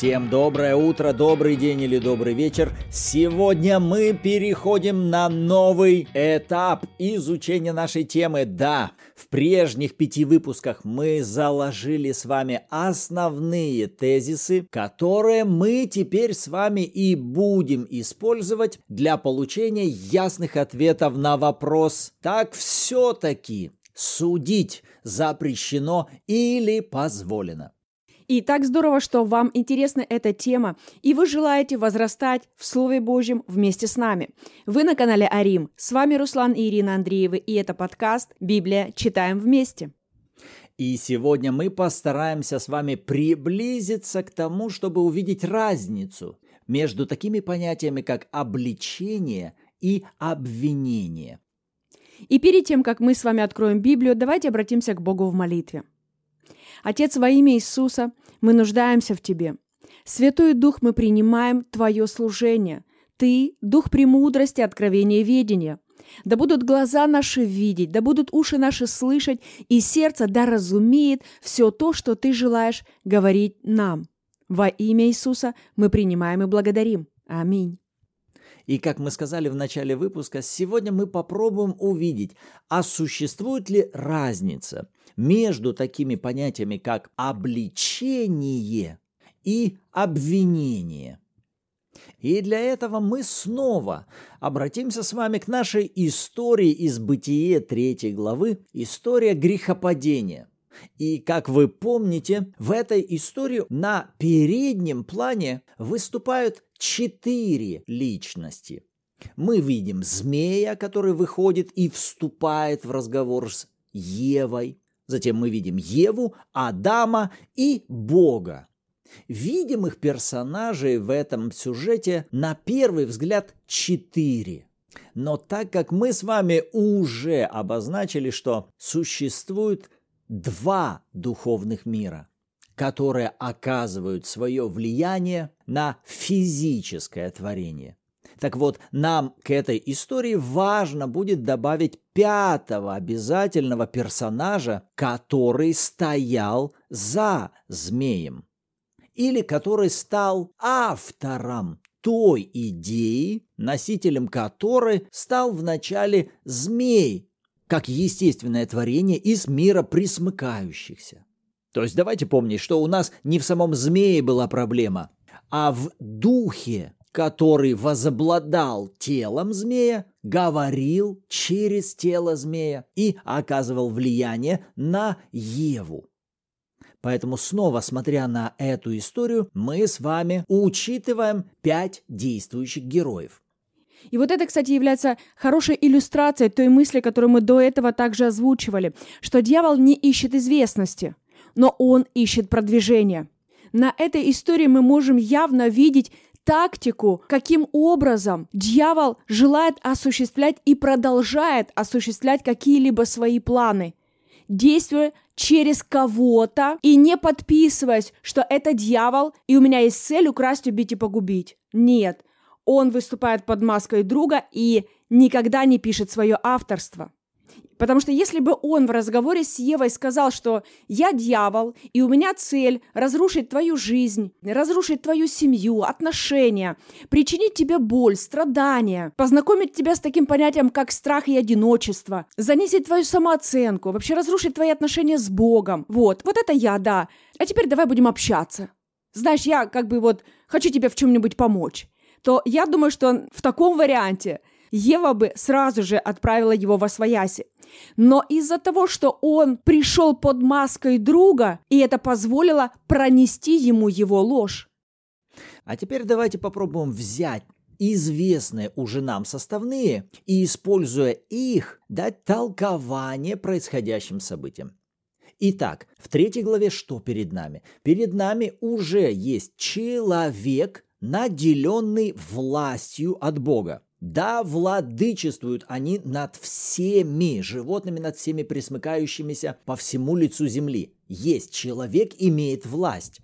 Всем доброе утро, добрый день или добрый вечер. Сегодня мы переходим на новый этап изучения нашей темы. Да, в прежних пяти выпусках мы заложили с вами основные тезисы, которые мы теперь с вами и будем использовать для получения ясных ответов на вопрос, так все-таки судить запрещено или позволено. И так здорово, что вам интересна эта тема, и вы желаете возрастать в Слове Божьем вместе с нами. Вы на канале Арим. С вами Руслан и Ирина Андреевы, и это подкаст «Библия. Читаем вместе». И сегодня мы постараемся с вами приблизиться к тому, чтобы увидеть разницу между такими понятиями, как обличение и обвинение. И перед тем, как мы с вами откроем Библию, давайте обратимся к Богу в молитве. Отец, во имя Иисуса, мы нуждаемся в Тебе. Святой Дух, мы принимаем Твое служение. Ты – Дух премудрости, откровения и ведения. Да будут глаза наши видеть, да будут уши наши слышать, и сердце да разумеет все то, что Ты желаешь говорить нам. Во имя Иисуса мы принимаем и благодарим. Аминь. И как мы сказали в начале выпуска, сегодня мы попробуем увидеть, а существует ли разница между такими понятиями, как обличение и обвинение. И для этого мы снова обратимся с вами к нашей истории из Бытие 3 главы, история грехопадения. И, как вы помните, в этой истории на переднем плане выступают четыре личности. Мы видим змея, который выходит и вступает в разговор с Евой. Затем мы видим Еву, Адама и Бога. Видимых персонажей в этом сюжете на первый взгляд четыре. Но так как мы с вами уже обозначили, что существует два духовных мира, которые оказывают свое влияние на физическое творение. Так вот, нам к этой истории важно будет добавить пятого обязательного персонажа, который стоял за змеем. Или который стал автором той идеи, носителем которой стал вначале змей, как естественное творение из мира присмыкающихся. То есть давайте помнить, что у нас не в самом змее была проблема, а в духе, который возобладал телом змея, говорил через тело змея и оказывал влияние на Еву. Поэтому снова, смотря на эту историю, мы с вами учитываем пять действующих героев. И вот это, кстати, является хорошей иллюстрацией той мысли, которую мы до этого также озвучивали, что дьявол не ищет известности, но он ищет продвижения. На этой истории мы можем явно видеть тактику, каким образом дьявол желает осуществлять и продолжает осуществлять какие-либо свои планы, действуя через кого-то и не подписываясь, что это дьявол, и у меня есть цель украсть, убить и погубить. Нет, он выступает под маской друга и никогда не пишет свое авторство. Потому что если бы он в разговоре с Евой сказал, что я дьявол, и у меня цель разрушить твою жизнь, разрушить твою семью, отношения, причинить тебе боль, страдания, познакомить тебя с таким понятием, как страх и одиночество, занизить твою самооценку, вообще разрушить твои отношения с Богом. Вот, вот это я, да. А теперь давай будем общаться. Знаешь, я как бы вот хочу тебе в чем-нибудь помочь то я думаю, что в таком варианте Ева бы сразу же отправила его во свояси. Но из-за того, что он пришел под маской друга, и это позволило пронести ему его ложь. А теперь давайте попробуем взять известные уже нам составные и, используя их, дать толкование происходящим событиям. Итак, в третьей главе что перед нами? Перед нами уже есть человек, наделенный властью от Бога. Да, владычествуют они над всеми животными, над всеми присмыкающимися по всему лицу земли. Есть человек, имеет власть.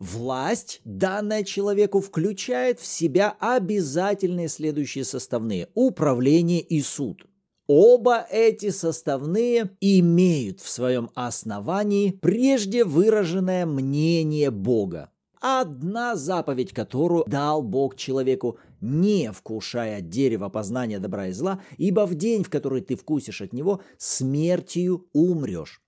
Власть, данная человеку, включает в себя обязательные следующие составные – управление и суд. Оба эти составные имеют в своем основании прежде выраженное мнение Бога. Одна заповедь, которую дал Бог человеку, не вкушая от дерева познания добра и зла, ибо в день, в который ты вкусишь от него, смертью умрешь.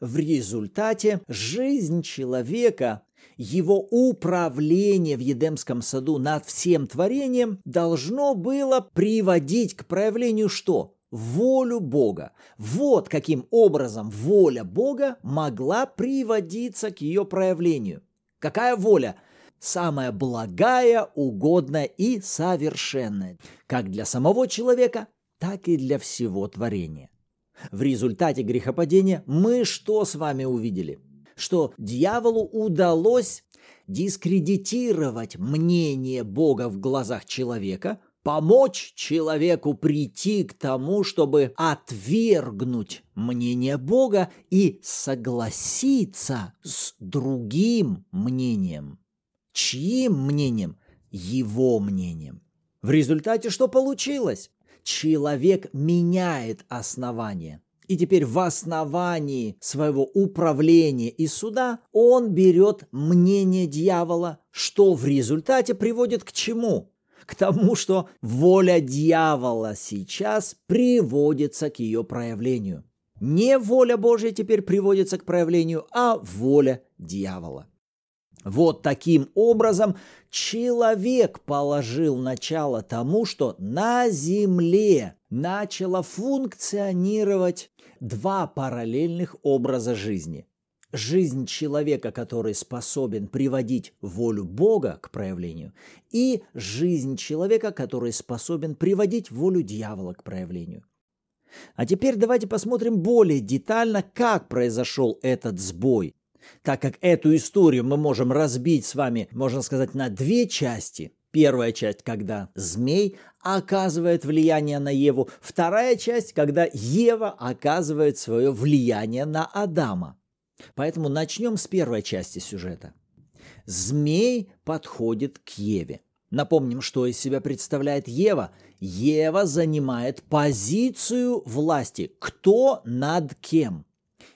В результате жизнь человека, его управление в Едемском саду над всем творением должно было приводить к проявлению что? волю Бога. Вот каким образом воля Бога могла приводиться к ее проявлению. Какая воля? Самая благая, угодная и совершенная, как для самого человека, так и для всего творения. В результате грехопадения мы что с вами увидели? Что дьяволу удалось дискредитировать мнение Бога в глазах человека, помочь человеку прийти к тому, чтобы отвергнуть мнение Бога и согласиться с другим мнением. Чьим мнением? Его мнением. В результате что получилось? Человек меняет основание. И теперь в основании своего управления и суда он берет мнение дьявола, что в результате приводит к чему? К тому, что воля дьявола сейчас приводится к ее проявлению. Не воля Божья теперь приводится к проявлению, а воля дьявола. Вот таким образом человек положил начало тому, что на Земле начало функционировать два параллельных образа жизни жизнь человека, который способен приводить волю Бога к проявлению, и жизнь человека, который способен приводить волю дьявола к проявлению. А теперь давайте посмотрим более детально, как произошел этот сбой, так как эту историю мы можем разбить с вами, можно сказать, на две части. Первая часть, когда змей оказывает влияние на Еву. Вторая часть, когда Ева оказывает свое влияние на Адама. Поэтому начнем с первой части сюжета. Змей подходит к Еве. Напомним, что из себя представляет Ева. Ева занимает позицию власти. Кто над кем?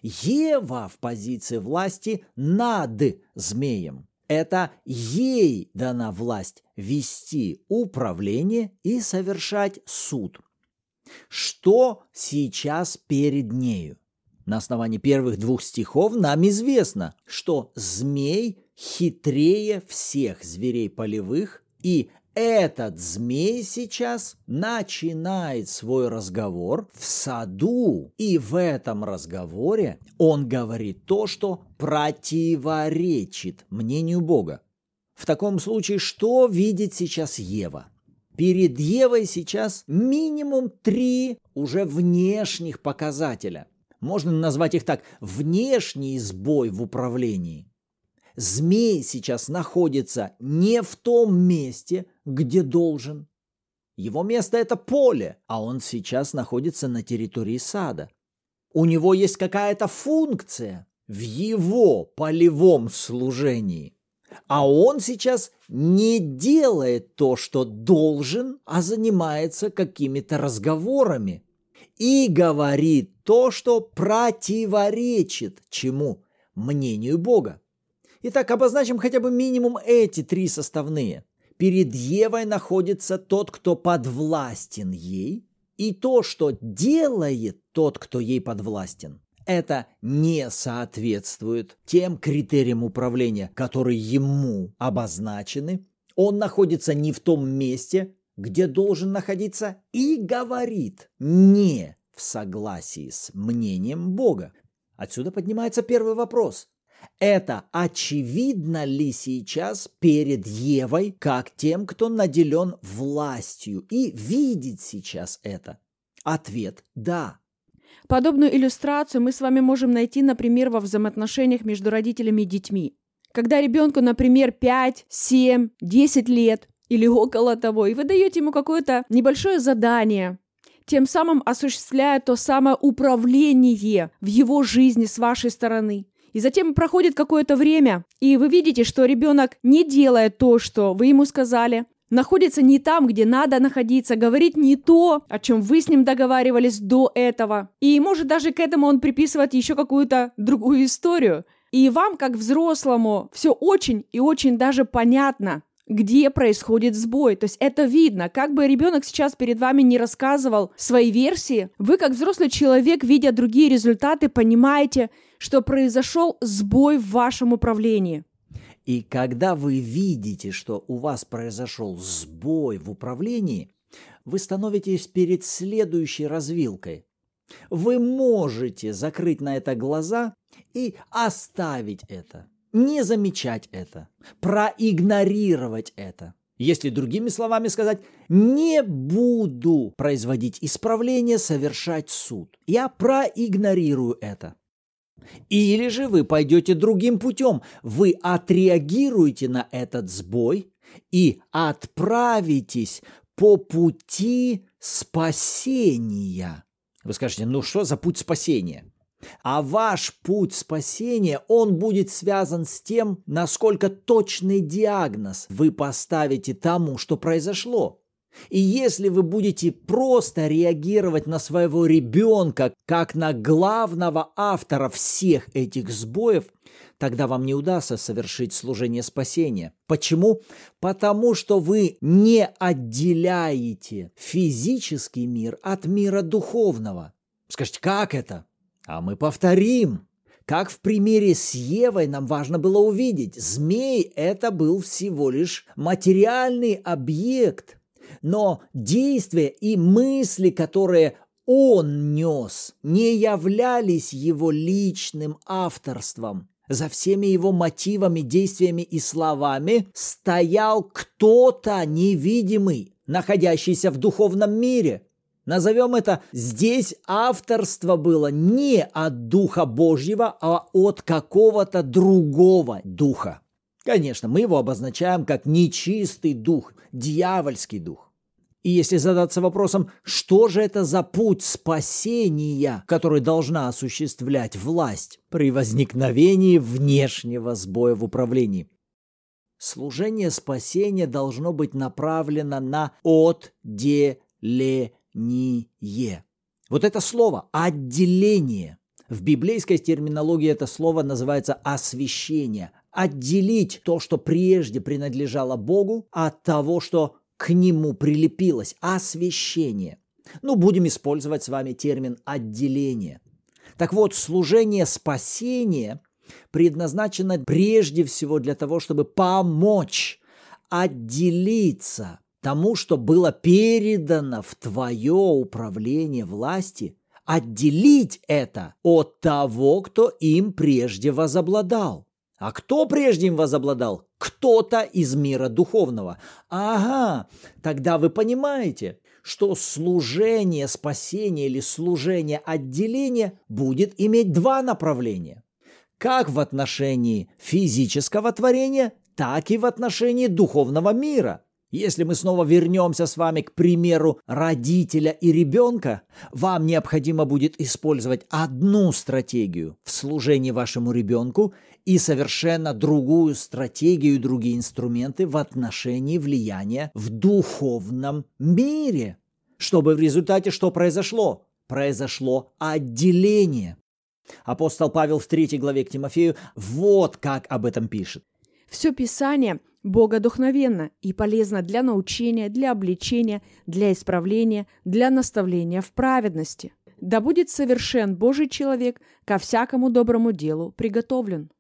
Ева в позиции власти над змеем. Это ей дана власть вести управление и совершать суд. Что сейчас перед нею? На основании первых двух стихов нам известно, что змей хитрее всех зверей полевых, и этот змей сейчас начинает свой разговор в саду, и в этом разговоре он говорит то, что противоречит мнению Бога. В таком случае, что видит сейчас Ева? Перед Евой сейчас минимум три уже внешних показателя можно назвать их так, внешний сбой в управлении. Змей сейчас находится не в том месте, где должен. Его место это поле, а он сейчас находится на территории сада. У него есть какая-то функция в его полевом служении. А он сейчас не делает то, что должен, а занимается какими-то разговорами и говорит то, что противоречит чему? Мнению Бога. Итак, обозначим хотя бы минимум эти три составные. Перед Евой находится тот, кто подвластен ей, и то, что делает тот, кто ей подвластен, это не соответствует тем критериям управления, которые ему обозначены. Он находится не в том месте, где должен находиться, и говорит не в согласии с мнением Бога. Отсюда поднимается первый вопрос. Это очевидно ли сейчас перед Евой, как тем, кто наделен властью и видит сейчас это? Ответ – да. Подобную иллюстрацию мы с вами можем найти, например, во взаимоотношениях между родителями и детьми. Когда ребенку, например, 5, 7, 10 лет, или около того, и вы даете ему какое-то небольшое задание, тем самым осуществляя то самое управление в его жизни с вашей стороны. И затем проходит какое-то время, и вы видите, что ребенок не делает то, что вы ему сказали, находится не там, где надо находиться, говорит не то, о чем вы с ним договаривались до этого. И может даже к этому он приписывать еще какую-то другую историю – И вам, как взрослому, все очень и очень даже понятно, где происходит сбой. То есть это видно. Как бы ребенок сейчас перед вами не рассказывал свои версии, вы, как взрослый человек, видя другие результаты, понимаете, что произошел сбой в вашем управлении. И когда вы видите, что у вас произошел сбой в управлении, вы становитесь перед следующей развилкой. Вы можете закрыть на это глаза и оставить это, не замечать это, проигнорировать это. Если другими словами сказать, не буду производить исправление, совершать суд. Я проигнорирую это. Или же вы пойдете другим путем. Вы отреагируете на этот сбой и отправитесь по пути спасения. Вы скажете, ну что за путь спасения? А ваш путь спасения, он будет связан с тем, насколько точный диагноз вы поставите тому, что произошло. И если вы будете просто реагировать на своего ребенка как на главного автора всех этих сбоев, тогда вам не удастся совершить служение спасения. Почему? Потому что вы не отделяете физический мир от мира духовного. Скажите, как это? А мы повторим. Как в примере с Евой нам важно было увидеть, змей – это был всего лишь материальный объект, но действия и мысли, которые он нес, не являлись его личным авторством. За всеми его мотивами, действиями и словами стоял кто-то невидимый, находящийся в духовном мире. Назовем это «здесь авторство было не от Духа Божьего, а от какого-то другого Духа». Конечно, мы его обозначаем как нечистый дух, дьявольский дух. И если задаться вопросом, что же это за путь спасения, который должна осуществлять власть при возникновении внешнего сбоя в управлении? Служение спасения должно быть направлено на отделение. Вот это слово «отделение». В библейской терминологии это слово называется «освящение», отделить то, что прежде принадлежало Богу, от того, что к нему прилепилось освящение. Ну, будем использовать с вами термин отделение. Так вот, служение спасения предназначено прежде всего для того, чтобы помочь отделиться тому, что было передано в твое управление власти, отделить это от того, кто им прежде возобладал. А кто прежде им возобладал? Кто-то из мира духовного. Ага, тогда вы понимаете, что служение спасения или служение отделения будет иметь два направления. Как в отношении физического творения, так и в отношении духовного мира – если мы снова вернемся с вами к примеру родителя и ребенка, вам необходимо будет использовать одну стратегию в служении вашему ребенку и совершенно другую стратегию и другие инструменты в отношении влияния в духовном мире. Чтобы в результате что произошло? Произошло отделение. Апостол Павел в третьей главе к Тимофею вот как об этом пишет. Все Писание богодухновенно и полезно для научения, для обличения, для исправления, для наставления в праведности. Да будет совершен Божий человек, ко всякому доброму делу приготовлен.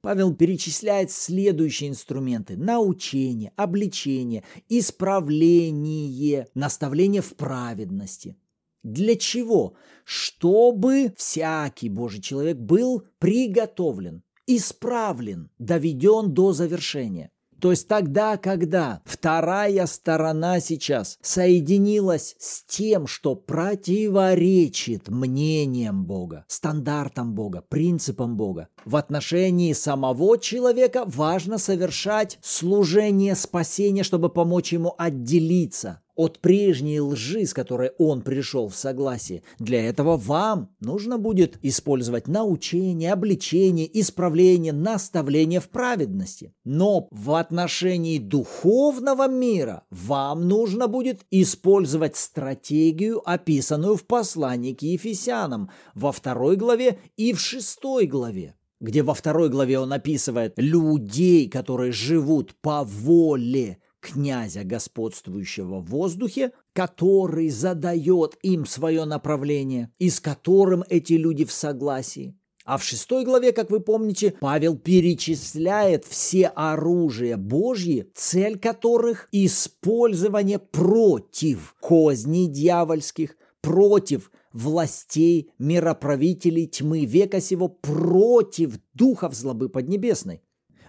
Павел перечисляет следующие инструменты – научение, обличение, исправление, наставление в праведности. Для чего? Чтобы всякий Божий человек был приготовлен, исправлен, доведен до завершения. То есть тогда, когда вторая сторона сейчас соединилась с тем, что противоречит мнениям Бога, стандартам Бога, принципам Бога, в отношении самого человека важно совершать служение спасения, чтобы помочь ему отделиться от прежней лжи, с которой он пришел в согласие. Для этого вам нужно будет использовать научение, обличение, исправление, наставление в праведности. Но в отношении духовного мира вам нужно будет использовать стратегию, описанную в послании к Ефесянам во второй главе и в шестой главе. где во второй главе он описывает людей, которые живут по воле князя, господствующего в воздухе, который задает им свое направление и с которым эти люди в согласии. А в шестой главе, как вы помните, Павел перечисляет все оружия Божьи, цель которых – использование против козней дьявольских, против властей, мироправителей тьмы века сего, против духов злобы поднебесной.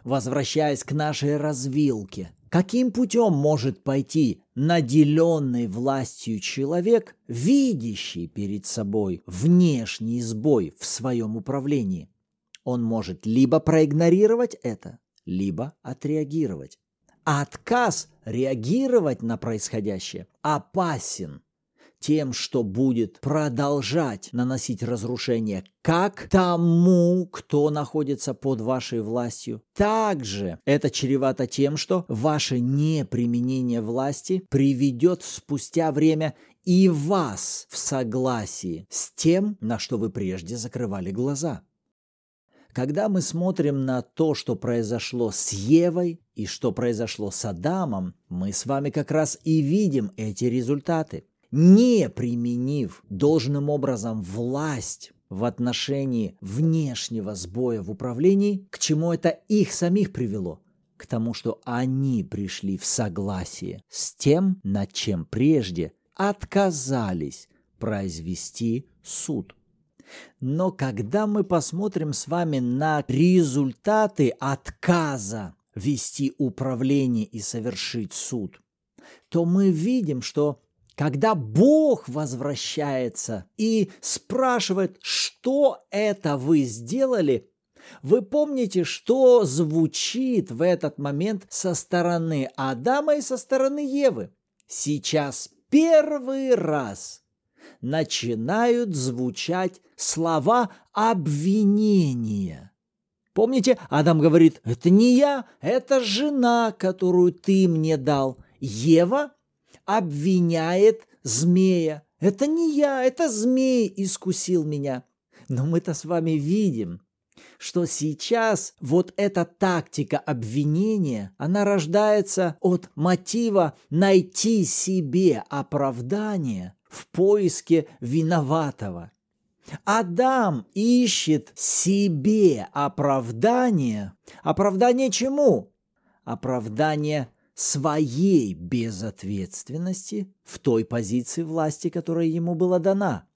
Возвращаясь к нашей развилке, каким путем может пойти наделенный властью человек, видящий перед собой внешний сбой в своем управлении? Он может либо проигнорировать это, либо отреагировать. А отказ реагировать на происходящее опасен – тем, что будет продолжать наносить разрушение как тому, кто находится под вашей властью. Также это чревато тем, что ваше неприменение власти приведет спустя время и вас в согласии с тем, на что вы прежде закрывали глаза. Когда мы смотрим на то, что произошло с Евой и что произошло с Адамом, мы с вами как раз и видим эти результаты не применив должным образом власть в отношении внешнего сбоя в управлении, к чему это их самих привело? К тому, что они пришли в согласие с тем, над чем прежде отказались произвести суд. Но когда мы посмотрим с вами на результаты отказа вести управление и совершить суд, то мы видим, что когда Бог возвращается и спрашивает, что это вы сделали, вы помните, что звучит в этот момент со стороны Адама и со стороны Евы? Сейчас первый раз начинают звучать слова обвинения. Помните, Адам говорит, это не я, это жена, которую ты мне дал. Ева обвиняет змея. Это не я, это змей искусил меня. Но мы-то с вами видим, что сейчас вот эта тактика обвинения, она рождается от мотива найти себе оправдание в поиске виноватого. Адам ищет себе оправдание. Оправдание чему? Оправдание своей безответственности в той позиции власти, которая ему была дана.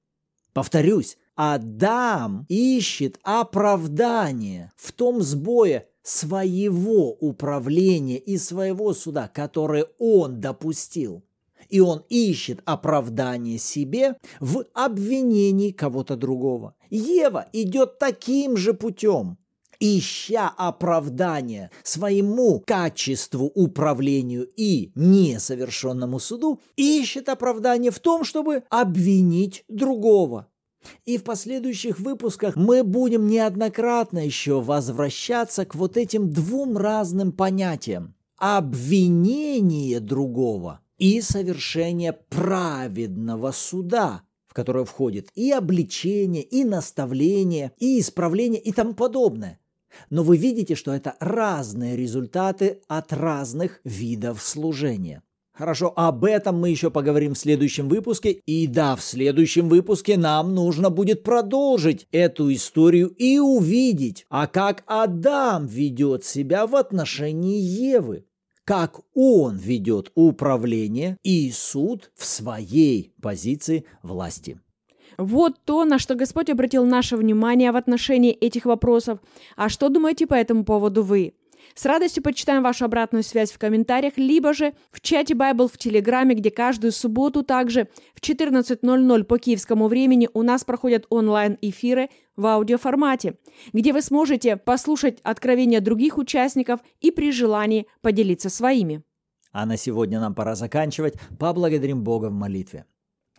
Повторюсь, Адам ищет оправдание в том сбое своего управления и своего суда, которое он допустил. И он ищет оправдание себе в обвинении кого-то другого. Ева идет таким же путем ища оправдания своему качеству, управлению и несовершенному суду, ищет оправдание в том, чтобы обвинить другого. И в последующих выпусках мы будем неоднократно еще возвращаться к вот этим двум разным понятиям. Обвинение другого и совершение праведного суда, в которое входит и обличение, и наставление, и исправление и тому подобное. Но вы видите, что это разные результаты от разных видов служения. Хорошо, об этом мы еще поговорим в следующем выпуске. И да, в следующем выпуске нам нужно будет продолжить эту историю и увидеть, а как Адам ведет себя в отношении Евы. Как он ведет управление и суд в своей позиции власти. Вот то, на что Господь обратил наше внимание в отношении этих вопросов. А что думаете по этому поводу вы? С радостью почитаем вашу обратную связь в комментариях, либо же в чате Bible в Телеграме, где каждую субботу также в 14.00 по киевскому времени у нас проходят онлайн-эфиры в аудиоформате, где вы сможете послушать откровения других участников и при желании поделиться своими. А на сегодня нам пора заканчивать. Поблагодарим Бога в молитве.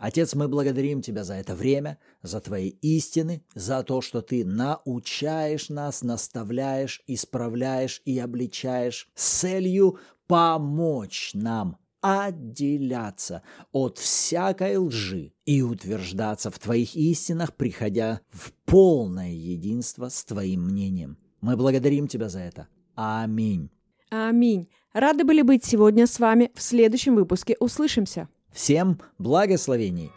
Отец, мы благодарим Тебя за это время, за Твои истины, за то, что Ты научаешь нас, наставляешь, исправляешь и обличаешь с целью помочь нам отделяться от всякой лжи и утверждаться в Твоих истинах, приходя в полное единство с Твоим мнением. Мы благодарим Тебя за это. Аминь. Аминь. Рады были быть сегодня с вами. В следующем выпуске услышимся. Всем благословений!